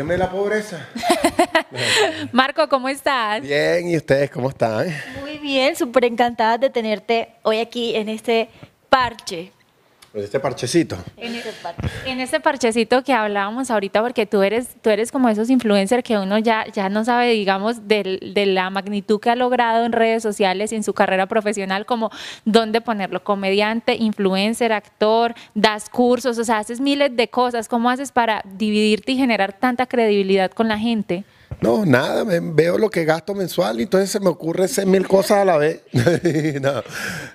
Sáquenme la pobreza. Marco, ¿cómo estás? Bien, ¿y ustedes cómo están? Muy bien, súper encantada de tenerte hoy aquí en este parche. Pues este parchecito. En, en este parchecito que hablábamos ahorita, porque tú eres, tú eres como esos influencers que uno ya, ya no sabe, digamos, del- de la magnitud que ha logrado en redes sociales y en su carrera profesional, como dónde ponerlo, comediante, influencer, actor, das cursos, o sea, haces miles de cosas. ¿Cómo haces para dividirte y generar tanta credibilidad con la gente? No, nada, me- veo lo que gasto mensual y entonces se me ocurre hacer mil cosas a la vez. no,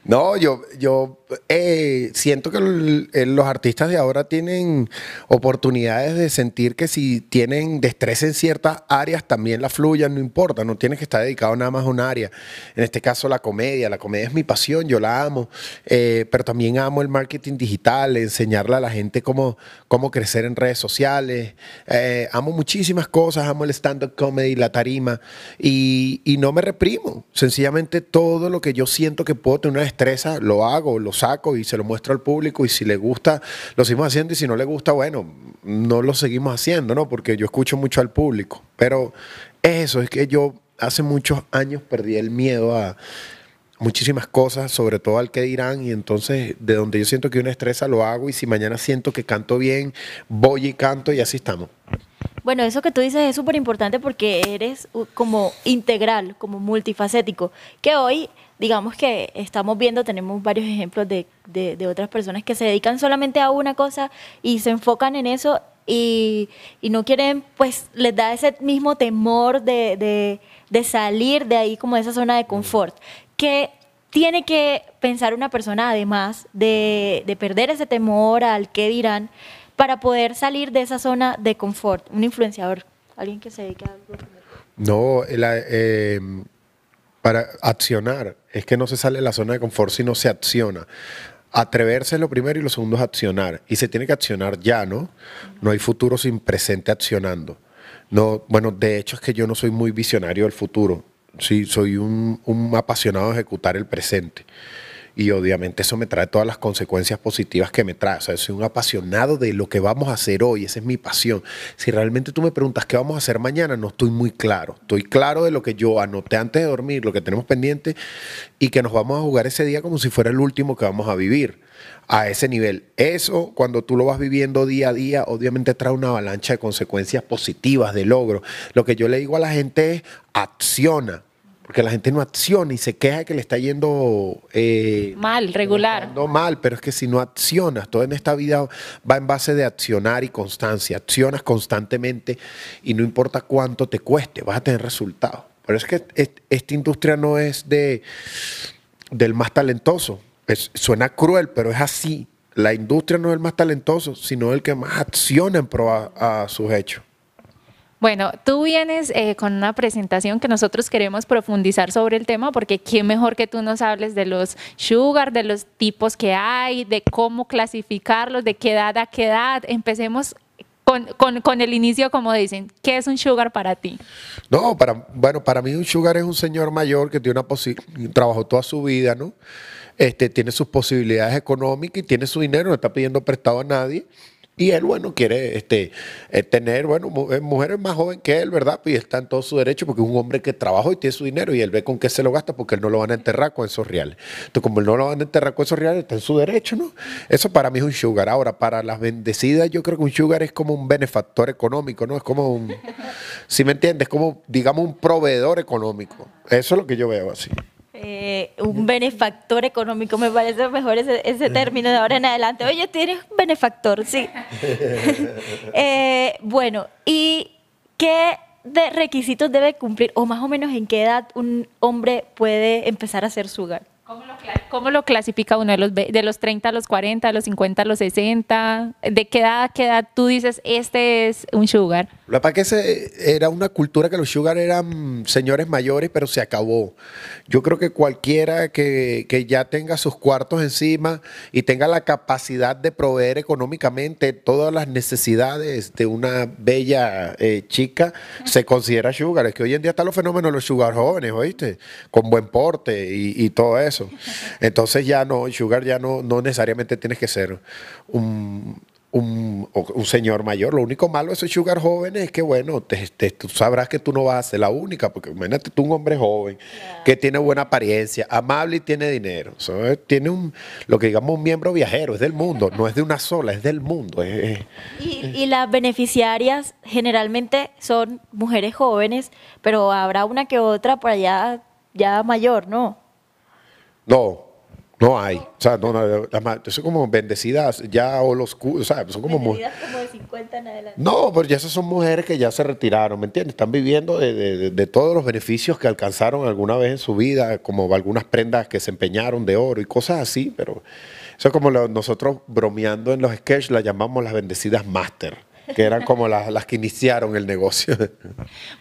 no, yo, yo eh, siento que los artistas de ahora tienen oportunidades de sentir que si tienen destreza en ciertas áreas también la fluyan, no importa, no tienes que estar dedicado nada más a un área. En este caso la comedia, la comedia es mi pasión, yo la amo, eh, pero también amo el marketing digital, enseñarle a la gente cómo, cómo crecer en redes sociales. Eh, amo muchísimas cosas, amo el stand-up comedy, la tarima, y, y no me reprimo. Sencillamente todo lo que yo siento que puedo tener una destreza, lo hago, lo saco y se lo muestro al público, y si le gusta, lo seguimos haciendo, y si no le gusta, bueno, no lo seguimos haciendo, ¿no? Porque yo escucho mucho al público. Pero eso, es que yo hace muchos años perdí el miedo a muchísimas cosas, sobre todo al que dirán, y entonces de donde yo siento que una estresa lo hago, y si mañana siento que canto bien, voy y canto, y así estamos. Bueno, eso que tú dices es súper importante porque eres uh, como integral, como multifacético, que hoy, digamos que estamos viendo, tenemos varios ejemplos de, de- de otras personas que se dedican solamente a una cosa y se enfocan en eso y, y no quieren, pues les da ese mismo temor de, de- de salir de ahí como de esa zona de confort. Que tiene que pensar una persona además de, de perder ese temor al qué dirán para poder salir de esa zona de confort, un influenciador, alguien que se dedique a algo. No, la- eh, para accionar, es que no se sale de la zona de confort, sino se acciona. Atreverse es lo primero y lo segundo es accionar. Y se tiene que accionar ya, ¿no? No hay futuro sin presente accionando. No, bueno, de hecho es que yo no soy muy visionario del futuro. Sí, soy un, un apasionado de ejecutar el presente. Y obviamente eso me trae todas las consecuencias positivas que me trae. O sea, soy un apasionado de lo que vamos a hacer hoy. Esa es mi pasión. Si realmente tú me preguntas qué vamos a hacer mañana, no estoy muy claro. Estoy claro de lo que yo anoté antes de dormir, lo que tenemos pendiente y que nos vamos a jugar ese día como si fuera el último que vamos a vivir. A ese nivel. Eso, cuando tú lo vas viviendo día a día, obviamente trae una avalancha de consecuencias positivas, de logro. Lo que yo le digo a la gente es acciona. Porque la gente no acciona y se queja que le está yendo eh, Mal, regular. no mal, pero es que si no accionas, todo en esta vida va en base de accionar y constancia. Accionas constantemente y no importa cuánto te cueste, vas a tener resultados. Pero es que est- esta industria no es de del más talentoso. Es- suena cruel, pero es así. La industria no es el más talentoso, sino el que más acciona en pro a, a sus hechos. Bueno, tú vienes eh, con una presentación que nosotros queremos profundizar sobre el tema, porque quién mejor que tú nos hables de los sugar, de los tipos que hay, de cómo clasificarlos, de qué edad a qué edad. Empecemos con, con- con el inicio, como dicen, ¿qué es un sugar para ti? No, para, bueno, para mí un sugar es un señor mayor que tiene una trabajó toda su vida, ¿no? Este, tiene sus posibilidades económicas y tiene su dinero, no está pidiendo prestado a nadie. Y él, bueno, quiere este, eh, tener, bueno, eh, mujeres más jóvenes que él, ¿verdad? Y está en todo su derecho porque es un hombre que trabajó y tiene su dinero y él ve con qué se lo gasta porque él no lo van a enterrar con esos reales. Entonces, como él no lo van a enterrar con esos reales, está en su derecho, ¿no? Eso para mí es un sugar. Ahora, para las bendecidas, yo creo que un sugar es como un benefactor económico, ¿no? Es como un, si me entiendes, como, digamos, un proveedor económico. Eso es lo que yo veo así. Eh, un benefactor económico, me parece mejor ese, ese término de ahora en adelante. Oye, tienes un benefactor, sí. Eh, bueno, ¿y qué de requisitos debe cumplir o más o menos en qué edad un hombre puede empezar a ser sugar? ¿Cómo lo, cla- cómo lo clasifica uno? ¿De los, ¿De los 30 a los 40, de los 50 a los 60? ¿De qué edad a qué edad tú dices, este es un sugar? La verdad que ese era una cultura que los sugar eran señores mayores, pero se acabó. Yo creo que cualquiera que, que ya tenga sus cuartos encima y tenga la capacidad de proveer económicamente todas las necesidades de una bella eh, chica, se considera sugar. Es que hoy en día están los fenómenos de los sugar jóvenes, ¿oíste? Con buen porte y, y todo eso. Entonces ya no, sugar ya no, no necesariamente tienes que ser un un, un, señor mayor. Lo único malo de esos sugar jóvenes es que, bueno, te, tú sabrás que tú no vas a ser la única, porque imagínate tú un hombre joven que tiene buena apariencia, amable y tiene dinero. tiene un, lo que digamos un miembro viajero, es del mundo, no es de una sola, es del mundo. y, y las beneficiarias generalmente son mujeres jóvenes, pero habrá una que otra por allá ya mayor, ¿no? No, no hay. O sea, no, no, son como bendecidas ya o los o sea, son como Bendecidas como de 50 en adelante. No, pero ya esas son mujeres que ya se retiraron, ¿me entiendes? Están viviendo de, todos los beneficios que alcanzaron alguna vez en su vida, como algunas prendas que se empeñaron de oro y cosas así, pero eso es como nosotros bromeando en los sketches la llamamos las bendecidas master que eran como las, que iniciaron el negocio.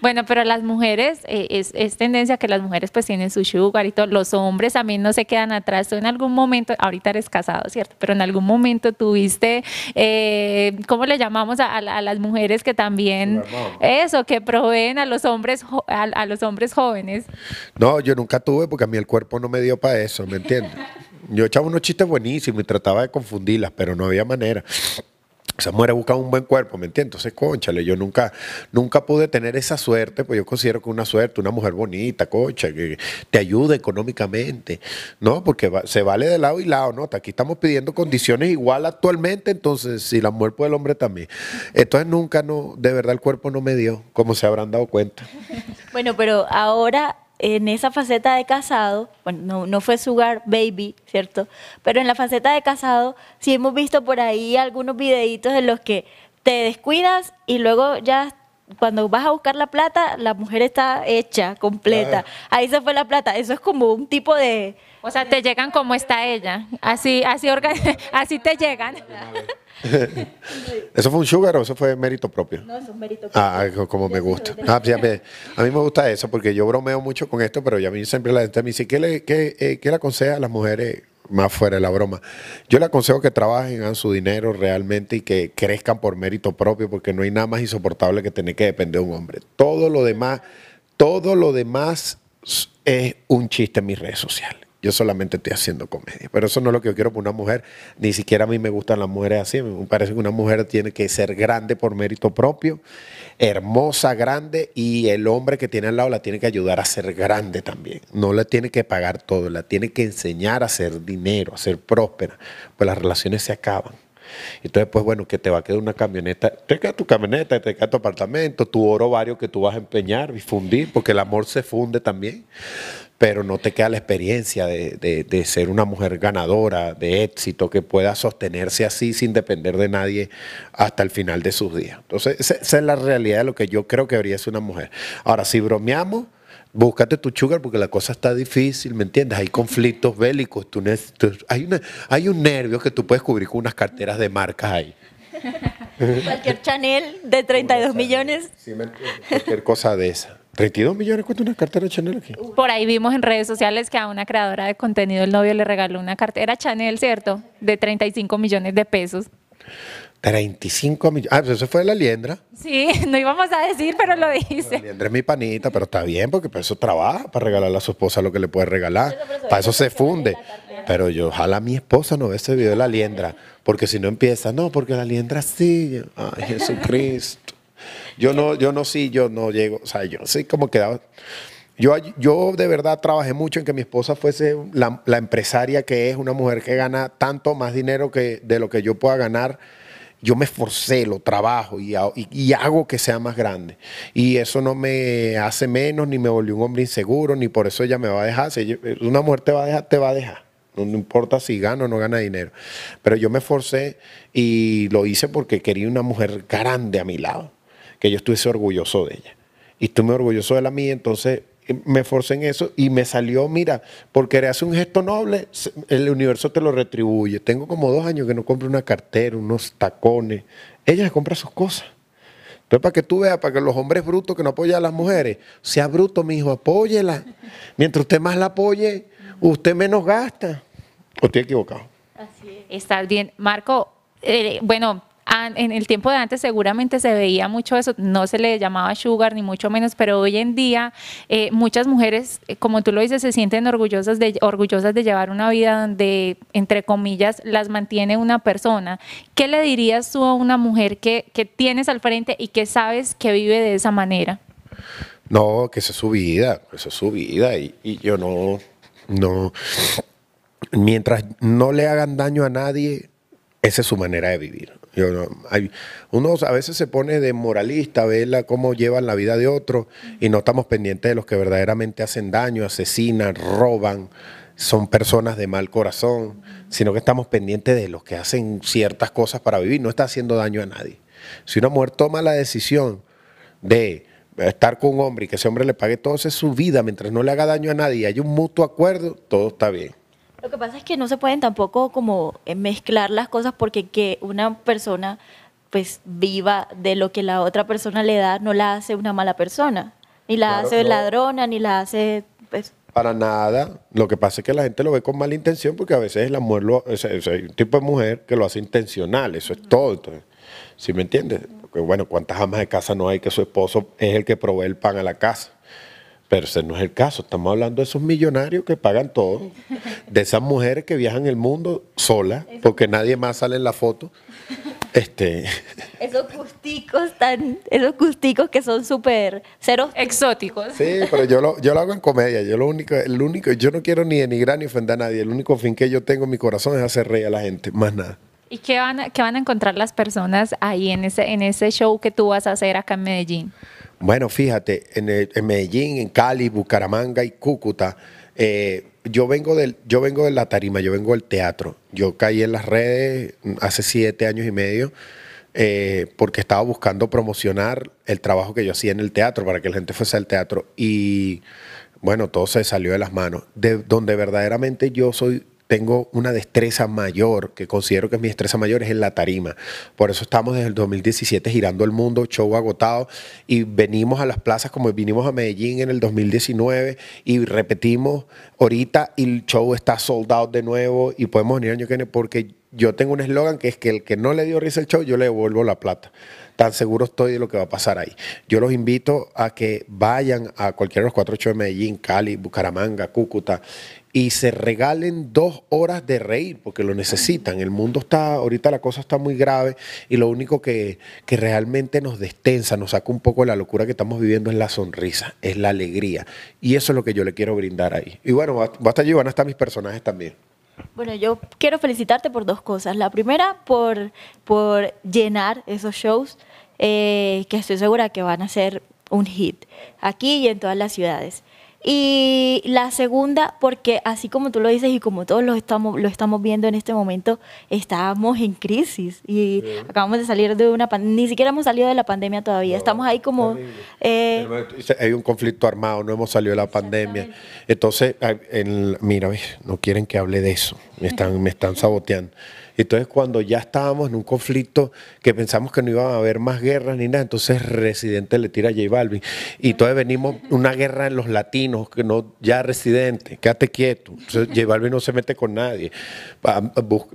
Bueno, pero las mujeres, eh, es, tendencia que las mujeres pues tienen su sugar y todo, los hombres también no se quedan atrás. Tú en algún momento, ahorita eres casado, ¿cierto? Pero en algún momento tuviste, eh, ¿cómo le llamamos a, las mujeres que también, eso, que proveen a los hombres, a, los hombres jóvenes? No, yo nunca tuve porque a mí el cuerpo no me dio para eso, ¿me entiendes? Yo echaba unos chistes buenísimos y trataba de confundirlas, pero no había manera. Esa mujer busca un buen cuerpo, ¿me entiendes? Entonces, conchale, yo nunca, nunca pude tener esa suerte, pues yo considero que una suerte, una mujer bonita, concha, que te ayude económicamente, ¿no? Porque se vale de lado y lado, ¿no? Aquí estamos pidiendo condiciones igual actualmente, entonces, si la mujer puede, el hombre también. Entonces, nunca, no, de verdad, el cuerpo no me dio, como se habrán dado cuenta. Bueno, pero ahora en esa faceta de casado, bueno, no, fue Sugar Baby, ¿cierto? Pero en la faceta de casado sí hemos visto por ahí algunos videitos en los que te descuidas y luego ya cuando vas a buscar la plata, la mujer está hecha, completa. Ahí se fue la plata. Eso es como un tipo de... O sea, te llegan como está ella. Así, así, así te llegan. ¿Eso fue un sugar o eso fue mérito propio? No, eso es mérito ah, propio. Ah, como me gusta. Ah, a, mí, me gusta eso porque yo bromeo mucho con esto, pero ya a mí siempre la gente me dice, ¿qué le, qué, eh, le aconseja a las mujeres más fuera de la broma. Yo le aconsejo que trabajen, hagan su dinero realmente y que crezcan por mérito propio, porque no hay nada más insoportable que tener que depender de un hombre. Todo lo demás, todo lo demás es un chiste en mis redes sociales. Yo solamente estoy haciendo comedia. Pero eso no es lo que yo quiero para una mujer. Ni siquiera a mí me gustan las mujeres así. Me parece que una mujer tiene que ser grande por mérito propio, hermosa, grande, y el hombre que tiene al lado la tiene que ayudar a ser grande también. No la tiene que pagar todo, la tiene que enseñar a hacer dinero, a ser próspera. Pues las relaciones se acaban. Entonces, pues bueno, que te va a quedar una camioneta, te queda tu camioneta, te queda tu apartamento, tu oro vario que tú vas a empeñar y fundir, porque el amor se funde también pero no te queda la experiencia de, ser una mujer ganadora, de éxito, que pueda sostenerse así sin depender de nadie hasta el final de sus días. Entonces, esa, es la realidad de lo que yo creo que debería ser una mujer. Ahora, si bromeamos, búscate tu sugar porque la cosa está difícil, ¿me entiendes? Hay conflictos bélicos, tú, hay, hay un nervio que tú puedes cubrir con unas carteras de marcas ahí. Cualquier Chanel de 32 millones. Sí, cualquier cosa de esa. 32 millones cuesta una cartera Chanel aquí. Por ahí vimos en redes sociales que a una creadora de contenido el novio le regaló una cartera Chanel, ¿cierto? De 35 millones de pesos. 35 millones. Ah, pues eso fue la liendra. Sí, no íbamos a decir, pero lo dice. La liendra es mi panita, pero está bien porque para eso trabaja, para regalarle a su esposa lo que le puede regalar. para eso se funde. Pero yo, ojalá mi esposa no ve ese video de la liendra, porque si no empieza, no, porque la liendra sí. Ay, Jesucristo. Yo no, yo no sí, yo no llego, o sea, yo sí como quedaba. Yo, yo de verdad trabajé mucho en que mi esposa fuese la, empresaria que es, una mujer que gana tanto más dinero que de lo que yo pueda ganar. Yo me esforcé, lo trabajo y, hago que sea más grande. Y eso no me hace menos, ni me volvió un hombre inseguro, ni por eso ella me va a dejar. Si una mujer te va a dejar, te va a dejar. No, importa si gana o no gana dinero. Pero yo me esforcé y lo hice porque quería una mujer grande a mi lado que yo estuviese orgulloso de ella. Y estuve orgulloso de la mía, entonces eh, me forcé en eso y me salió, mira, porque hace un gesto noble, el universo te lo retribuye. Tengo como dos años que no compro una cartera, unos tacones. Ella se compra sus cosas. Entonces, para que tú veas, para que los hombres brutos que no apoyan a las mujeres, sea bruto, mi hijo, apóyela. Mientras usted más la apoye, usted menos gasta. ¿O estoy equivocado? Así es. Estás bien. Marco, eh, bueno, en el tiempo de antes seguramente se veía mucho eso, no se le llamaba sugar ni mucho menos, pero hoy en día eh, muchas mujeres, eh, como tú lo dices, se sienten orgullosas de, orgullosas de llevar una vida donde, entre comillas, las mantiene una persona. ¿Qué le dirías tú a una mujer que, que tienes al frente y que sabes que vive de esa manera? No, que esa es su vida, esa es su vida y yo no, no, mientras no le hagan daño a nadie, esa es su manera de vivir. Hay, uno a veces se pone de moralista, ve cómo llevan la vida de otros y no estamos pendientes de los que verdaderamente hacen daño, asesinan, roban, son personas de mal corazón, sino que estamos pendientes de los que hacen ciertas cosas para vivir, no está haciendo daño a nadie. Si una mujer toma la decisión de estar con un hombre y que ese hombre le pague todo, es su vida, mientras no le haga daño a nadie y hay un mutuo acuerdo, todo está bien. Lo que pasa es que no se pueden tampoco como eh, mezclar las cosas porque que una persona pues viva de lo que la otra persona le da no la hace una mala persona, ni la hace ladrona, ni la hace pues para nada. Lo que pasa es que la gente lo ve con mala intención porque a veces la mujer lo, es, un tipo de mujer que lo hace intencional, eso es todo. Entonces, ¿Sí me entiendes? Porque bueno, ¿cuántas amas de casa no hay que su esposo es el que provee el pan a la casa? Pero ese no es el caso. Estamos hablando de esos millonarios que pagan todo, de esas mujeres que viajan el mundo solas, porque nadie más sale en la foto. Este. Esos gusticos tan, esos gusticos que son súper ceros exóticos. Sí, pero yo lo, yo lo hago en comedia. Yo lo único, el único, yo no quiero ni denigrar ni ofender a nadie. El único fin que yo tengo en mi corazón es hacer reír a la gente, más nada. ¿Y qué van, a, qué van a encontrar las personas ahí en ese, en ese show que tú vas a hacer acá en Medellín? Bueno, fíjate, en, Medellín, en Cali, Bucaramanga y Cúcuta, eh, yo, vengo del, yo vengo de la tarima, yo vengo del teatro. Yo caí en las redes hace siete años y medio eh, porque estaba buscando promocionar el trabajo que yo hacía en el teatro para que la gente fuese al teatro. Y bueno, todo se salió de las manos. De donde verdaderamente yo soy tengo una destreza mayor, que considero que mi destreza mayor, es en la tarima. Por eso estamos desde el 2017 girando el mundo, show agotado, y venimos a las plazas como vinimos a Medellín en el 2019 y repetimos ahorita y el show está soldado de nuevo y podemos venir año que viene porque yo tengo un eslogan que es que el que no le dio risa el show, yo le devuelvo la plata. Tan seguro estoy de lo que va a pasar ahí. Yo los invito a que vayan a cualquiera de los cuatro shows de Medellín, Cali, Bucaramanga, Cúcuta y se regalen dos horas de reír porque lo necesitan. El mundo está, ahorita la cosa está muy grave y lo único que, que realmente nos destensa, nos saca un poco de la locura que estamos viviendo es la sonrisa, es la alegría. Y eso es lo que yo le quiero brindar ahí. Y bueno, va a estar allí, van a estar mis personajes también. Bueno, yo quiero felicitarte por dos cosas. La primera, por, por llenar esos shows, eh, que estoy segura que van a ser un hit aquí y en todas las ciudades. Y la segunda, porque así como tú lo dices y como todos lo estamos, lo estamos viendo en este momento, estamos en crisis y acabamos de salir de una pandemia, ni siquiera hemos salido de la pandemia todavía, estamos ahí como... Eh, hay un conflicto armado, no hemos salido de la pandemia. Entonces, mira, no quieren que hable de eso, me están, me están saboteando. Entonces, cuando ya estábamos en un conflicto que pensamos que no iba a haber más guerras ni nada, entonces Residente le tira a J Balvin. Y entonces venimos una guerra en los latinos, que no, ya Residente, quédate quieto. Entonces, J Balvin no se mete con nadie.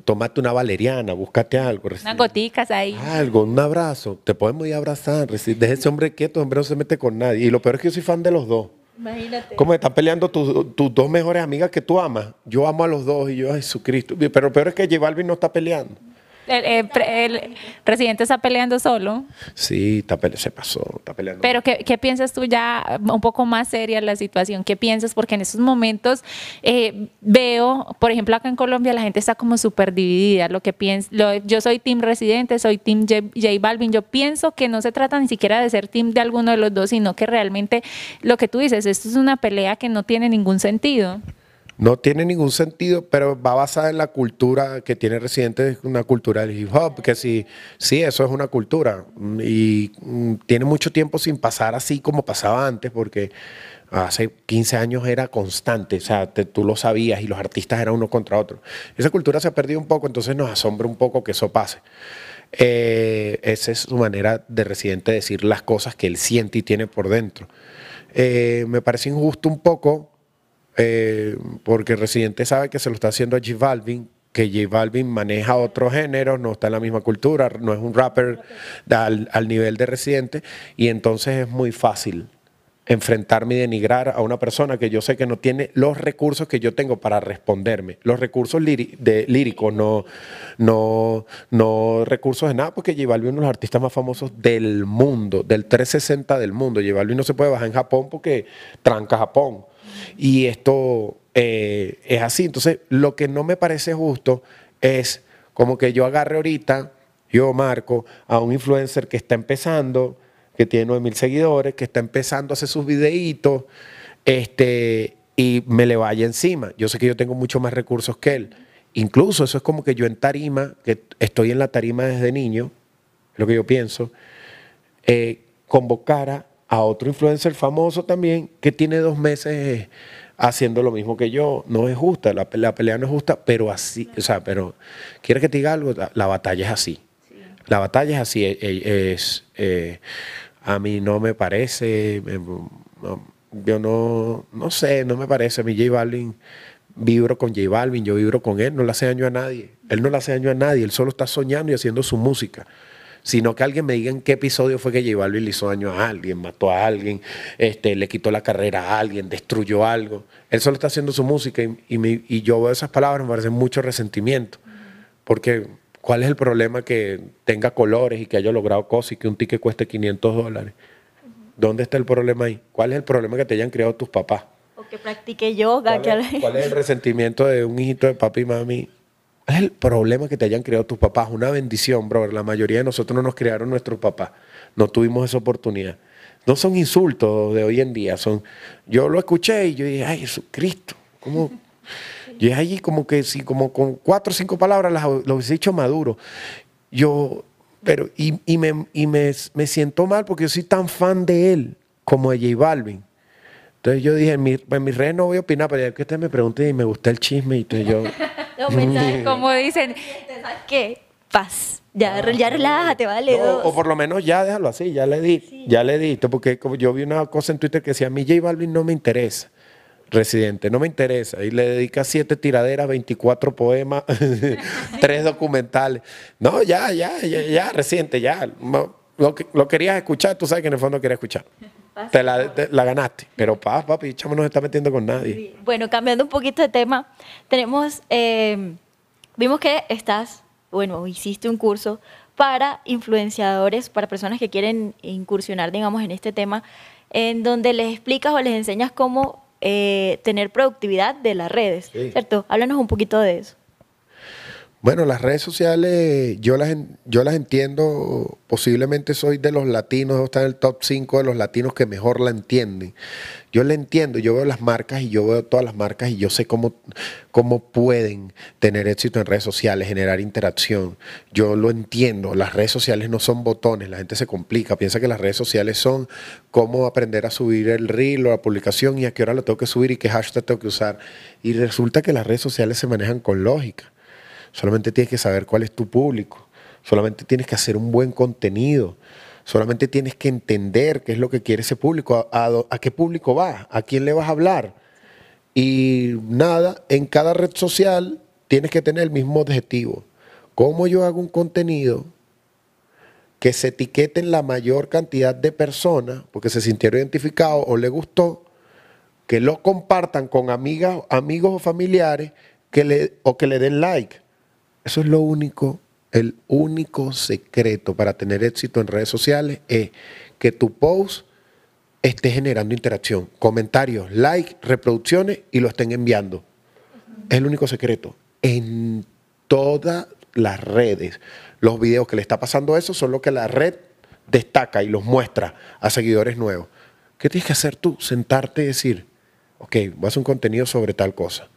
Tómate una valeriana, búscate algo. Unas goticas ahí. Algo, un abrazo. Te podemos ir a abrazar. Deja ese hombre quieto, hombre no se mete con nadie. Y lo peor es que yo soy fan de los dos. Imagínate. ¿Cómo están peleando tus dos mejores amigas que tú amas? Yo amo a los dos y yo a Jesucristo. Pero peor es que J Balvin no está peleando el, presidente está peleando solo. Sí, se pasó, está peleando. Pero ¿qué, piensas tú ya un poco más seria la situación? ¿Qué piensas? Porque en estos momentos eh, veo, por ejemplo, acá en Colombia la gente está como súper dividida. Lo que pienso, yo soy team residente, soy team J, Balvin. Yo pienso que no se trata ni siquiera de ser team de alguno de los dos, sino que realmente lo que tú dices, esto es una pelea que no tiene ningún sentido. No tiene ningún sentido, pero va basada en la cultura que tiene Residente, una cultura del hip hop, que sí, sí, eso es una cultura. Y mm, tiene mucho tiempo sin pasar así como pasaba antes, porque hace 15 años era constante, o sea, tú lo sabías y los artistas eran uno contra otro. Esa cultura se ha perdido un poco, entonces nos asombra un poco que eso pase. Eh, esa es su manera de Residente decir las cosas que él siente y tiene por dentro. Eh, me parece injusto un poco eh, porque Residente sabe que se lo está haciendo a G Balvin, porque J Balvin maneja otro género, no está en la misma cultura, no es un rapper al, al nivel de Residente, y entonces es muy fácil enfrentarme y denigrar a una persona que yo sé que no tiene los recursos que yo tengo para responderme. Los recursos de, líricos, no, no, no recursos de nada, porque J Balvin es uno de los artistas más famosos del mundo, del 360 del mundo. J Balvin no se puede bajar en Japón porque tranca Japón. Y esto eh, es así. Entonces, lo que no me parece justo es como que yo agarre ahorita, yo marco, a un influencer que está empezando, que tiene 9 mil seguidores, que está empezando a hacer sus videitos, este, y me le vaya encima. Yo sé que yo tengo mucho más recursos que él. Incluso eso es como que yo en tarima, que estoy en la tarima desde niño, lo que yo pienso, eh, convocara a otro influencer famoso también que tiene dos meses haciendo lo mismo que yo. No es justa, la, pelea no es justa, pero así, o sea, pero, ¿quieres que te diga algo? La, batalla es así. La batalla es así, es, eh, a mí no me parece, yo no, no sé, no me parece. A mí J Balvin, vibro con J Balvin, yo vibro con él, no le hace daño a nadie. Él no le hace daño a nadie, él solo está soñando y haciendo su música. Sino que alguien me diga en qué episodio fue que J Balvin le hizo daño a alguien, mató a alguien, este, le quitó la carrera a alguien, destruyó algo. Él solo está haciendo su música y, y yo veo esas palabras, me parece mucho resentimiento. Porque ¿Cuál es el problema que tenga colores y que haya logrado cosas y que un ticket cueste 500 dólares? ¿Dónde está el problema ahí? ¿Cuál es el problema que te hayan creado tus papás? O que practique yoga. ¿Cuál, es, ¿Cuál es el resentimiento de un hijito de papi y mami? ¿Cuál es el problema que te hayan creado tus papás? Una bendición, brother. La mayoría de nosotros no nos criaron nuestros papás. No tuvimos esa oportunidad. No son insultos de hoy en día. Son, yo lo escuché y yo dije, ay, Jesucristo, ¿cómo? Y es allí como que si como con cuatro o cinco palabras lo hubiese dicho maduro. Yo, pero, y, me, y me, siento mal porque yo soy tan fan de él como de J Balvin. Entonces yo dije, en mi, en mis redes no voy a opinar, pero ya que usted me pregunte y me gusta el chisme, y entonces yo... no, como dicen, qué? Paz. Ya, ya relájate, vale. o por lo menos ya déjalo así, ya le di, ya le di, porque como yo vi una cosa en Twitter que decía, a mí J Balvin no me interesa. Residente, no me interesa. Y le dedica siete tiraderas, 24 poemas, tres documentales. No, ya, ya, ya, ya, Residente, ya. Lo, que, lo querías escuchar, tú sabes que en el fondo querías escuchar. Te la, la, ganaste. Pero papi, chamo no se está metiendo con nadie. Bueno, cambiando un poquito de tema, tenemos, eh, vimos que estás, bueno, hiciste un curso para influenciadores, para personas que quieren incursionar, digamos, en este tema, en donde les explicas o les enseñas cómo eh, tener productividad de las redes, ¿cierto? Háblanos un poquito de eso. Bueno, las redes sociales yo las, yo las entiendo, posiblemente soy de los latinos, está en el top 5 de los latinos que mejor la entienden. Yo la entiendo, yo veo las marcas y yo veo todas las marcas y yo sé cómo, cómo pueden tener éxito en redes sociales, generar interacción. Yo lo entiendo, las redes sociales no son botones, la gente se complica, piensa que las redes sociales son cómo aprender a subir el reel o la publicación y a qué hora lo tengo que subir y qué hashtag tengo que usar. Y resulta que las redes sociales se manejan con lógica. Solamente tienes que saber cuál es tu público. Solamente tienes que hacer un buen contenido. Solamente tienes que entender qué es lo que quiere ese público, a, qué público vas, a quién le vas a hablar. Y nada, en cada red social tienes que tener el mismo objetivo. ¿Cómo yo hago un contenido que se etiquete en la mayor cantidad de personas porque se sintieron identificados o le gustó, que lo compartan con amigas, amigos o familiares que le, o que le den like? Eso es lo único, el único secreto para tener éxito en redes sociales es que tu post esté generando interacción, comentarios, likes, reproducciones y lo estén enviando. Es el único secreto. En todas las redes, los videos que le está pasando eso son lo que la red destaca y los muestra a seguidores nuevos. ¿Qué tienes que hacer tú? Sentarte y decir, ok, voy a hacer un contenido sobre tal cosa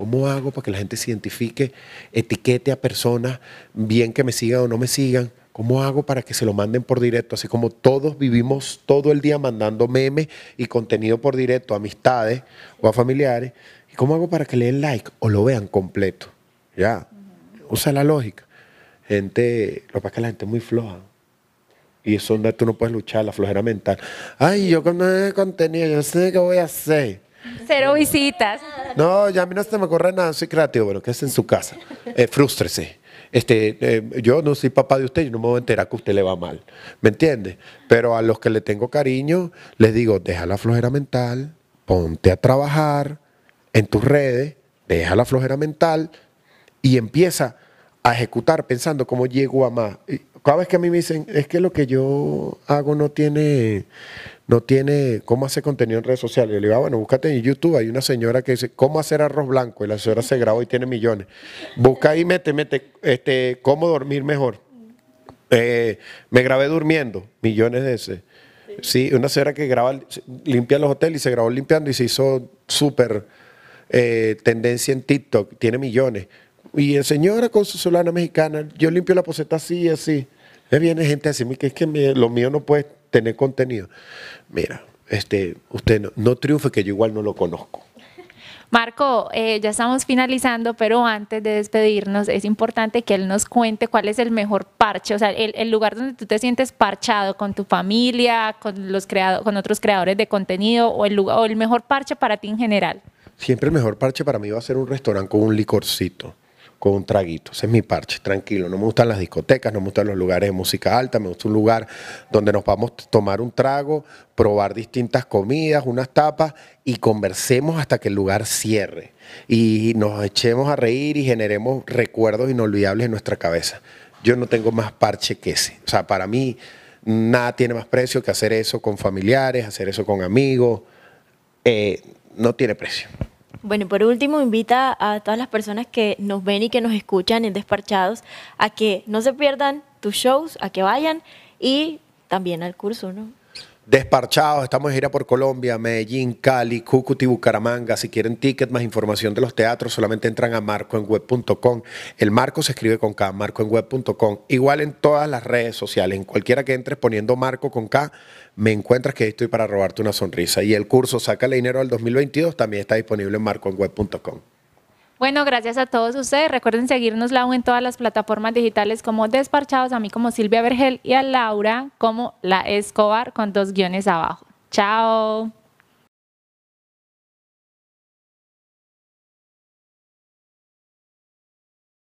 ¿Cómo hago para que la gente se identifique, etiquete a personas, bien que me sigan o no me sigan? ¿Cómo hago para que se lo manden por directo? Así como todos vivimos todo el día mandando memes y contenido por directo a amistades o a familiares. ¿Y cómo hago para que le den like o lo vean completo? Ya, usa la lógica. Gente, lo que pasa es que la gente es muy floja. Y eso donde tú no puedes luchar, la flojera mental. Ay, yo con el contenido, yo sé qué voy a hacer. Cero visitas. No, ya a mí no se me ocurre nada, soy creativo, bueno, es en su casa. Eh, frústrese. Este, eh, yo no soy papá de usted, yo no me voy a enterar que a usted le va mal. ¿Me entiende? Pero a los que le tengo cariño, les digo, deja la flojera mental, ponte a trabajar en tus redes, deja la flojera mental y empieza a ejecutar pensando cómo llego a más. Y Cada vez que a mí me dicen, es que lo que yo hago no tiene, no tiene cómo hacer contenido en redes sociales. Yo le digo, ah, bueno, búscate en YouTube. Hay una señora que dice, ¿cómo hacer arroz blanco? Y la señora se grabó y tiene millones. Busca ahí, mete, mete, este, ¿cómo dormir mejor? Eh, me grabé durmiendo, millones de ese. Sí, una señora que graba, limpia los hoteles y se grabó limpiando y se hizo súper eh, tendencia en TikTok, tiene millones. Y el señora con su solana mexicana, yo limpio la poseta así y así. Me viene gente a decirme que es que lo mío no puede tener contenido. Mira, este, usted no, no triunfe que yo igual no lo conozco. Marco, eh, ya estamos finalizando, pero antes de despedirnos es importante que él nos cuente cuál es el mejor parche, o sea, el, el lugar donde tú te sientes parchado con tu familia, con los creado- con otros creadores de contenido o el, lugar, o el mejor parche para ti en general. Siempre el mejor parche para mí va a ser un restaurante con un licorcito, con un traguito. Ese es mi parche, tranquilo. No me gustan las discotecas, no me gustan los lugares de música alta, me gusta un lugar donde nos vamos a tomar un trago, probar distintas comidas, unas tapas y conversemos hasta que el lugar cierre. Y nos echemos a reír y generemos recuerdos inolvidables en nuestra cabeza. Yo no tengo más parche que ese. O sea, para mí nada tiene más precio que hacer eso con familiares, hacer eso con amigos. Eh, no tiene precio. Bueno, y por último, invita a todas las personas que nos ven y que nos escuchan en Desparchados a que no se pierdan tus shows, a que vayan y también al curso, ¿no? Desparchados, estamos de gira por Colombia, Medellín, Cali, Cúcuta y Bucaramanga. Si quieren tickets más información de los teatros, solamente entran a marcoenweb.com. El marco se escribe con K, marcoenweb.com. Igual en todas las redes sociales, en cualquiera que entres poniendo marco con K, me encuentras que estoy para robarte una sonrisa. Y el curso Sácale Dinero al 2022 también está disponible en marcoenweb.com. Bueno, gracias a todos ustedes. Recuerden seguirnos Lau en todas las plataformas digitales como Desparchados, a mí como Silvia Vergel y a Laura como La Escobar con dos guiones abajo. Chao.